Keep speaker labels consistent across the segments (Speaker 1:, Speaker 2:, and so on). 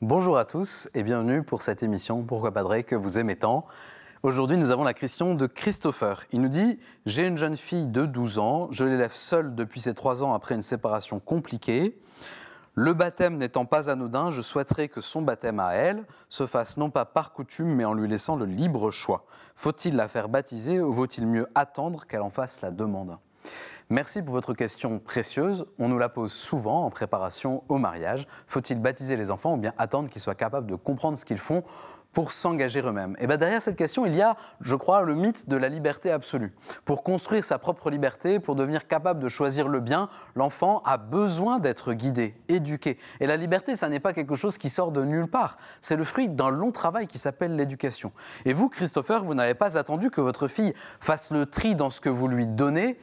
Speaker 1: Bonjour à tous et bienvenue pour cette émission Pourquoi Padré que vous aimez tant. Aujourd'hui, nous avons la question de Christopher. Il nous dit J'ai une jeune fille de 12 ans, je l'élève seule depuis ses 3 ans après une séparation compliquée. Le baptême n'étant pas anodin, je souhaiterais que son baptême à elle se fasse non pas par coutume, mais en lui laissant le libre choix. Faut-il la faire baptiser ou vaut-il mieux attendre qu'elle en fasse la demande? Merci pour votre question précieuse. On nous la pose souvent en préparation au mariage. Faut-il baptiser les enfants ou bien attendre qu'ils soient capables de comprendre ce qu'ils font pour s'engager eux-mêmes? Et bien derrière cette question, il y a, je crois, le mythe de la liberté absolue. Pour construire sa propre liberté, pour devenir capable de choisir le bien, l'enfant a besoin d'être guidé, éduqué. Et la liberté, ça n'est pas quelque chose qui sort de nulle part. C'est le fruit d'un long travail qui s'appelle l'éducation. Et vous, Christopher, vous n'avez pas attendu que votre fille fasse le tri dans ce que vous lui donnez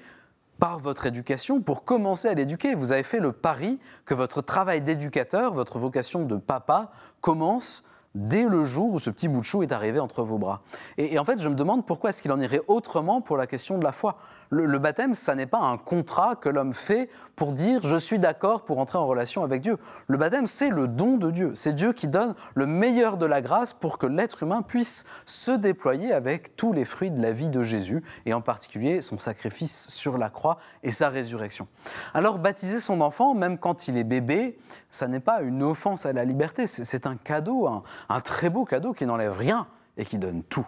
Speaker 1: par votre éducation pour commencer à l'éduquer. Vous avez fait le pari que votre travail d'éducateur, votre vocation de papa commence dès le jour où ce petit bout de chou est arrivé entre vos bras. Et, en fait, je me demande pourquoi est-ce qu'il en irait autrement pour la question de la foi. Le, baptême, ça n'est pas un contrat que l'homme fait pour dire je suis d'accord pour entrer en relation avec Dieu. Le baptême, c'est le don de Dieu. C'est Dieu qui donne le meilleur de la grâce pour que l'être humain puisse se déployer avec tous les fruits de la vie de Jésus, et en particulier son sacrifice sur la croix et sa résurrection. Alors baptiser son enfant, même quand il est bébé, ça n'est pas une offense à la liberté, c'est un cadeau, un très beau cadeau qui n'enlève rien et qui donne tout.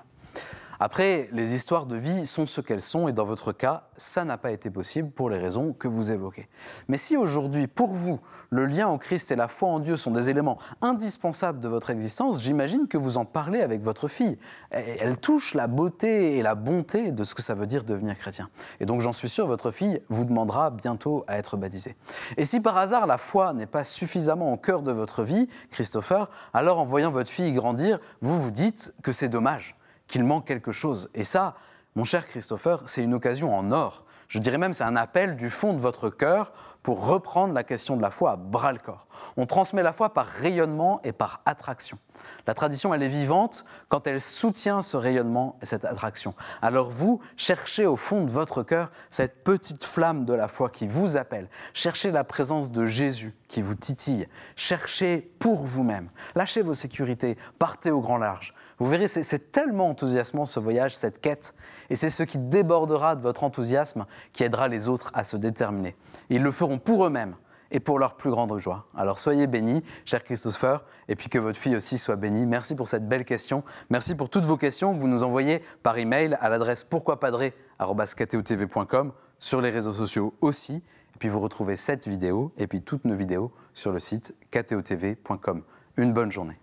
Speaker 1: Après, les histoires de vie sont ce qu'elles sont et dans votre cas, ça n'a pas été possible pour les raisons que vous évoquez. Mais si aujourd'hui, pour vous, le lien au Christ et la foi en Dieu sont des éléments indispensables de votre existence, j'imagine que vous en parlez avec votre fille. Elle touche la beauté et la bonté de ce que ça veut dire devenir chrétien. Et donc j'en suis sûr, votre fille vous demandera bientôt à être baptisée. Et si par hasard la foi n'est pas suffisamment au cœur de votre vie, Christopher, alors en voyant votre fille grandir, vous vous dites que c'est dommage qu'il manque quelque chose. Et ça, mon cher Christopher, c'est une occasion en or. Je dirais même c'est un appel du fond de votre cœur pour reprendre la question de la foi à bras le corps. On transmet la foi par rayonnement et par attraction. La tradition, elle est vivante quand elle soutient ce rayonnement et cette attraction. Alors vous, cherchez au fond de votre cœur cette petite flamme de la foi qui vous appelle. Cherchez la présence de Jésus qui vous titille. Cherchez pour vous-même. Lâchez vos sécurités, partez au grand large. Vous verrez, c'est tellement enthousiasmant ce voyage, cette quête, et c'est ce qui débordera de votre enthousiasme qui aidera les autres à se déterminer. Ils le feront pour eux-mêmes et pour leur plus grande joie. Alors soyez bénis, cher Christopher, et puis que votre fille aussi soit bénie. Merci pour cette belle question. Merci pour toutes vos questions que vous nous envoyez par email à l'adresse pourquoipadré.com, sur les réseaux sociaux aussi. Et puis vous retrouvez cette vidéo et puis toutes nos vidéos sur le site ktotv.com. Une bonne journée.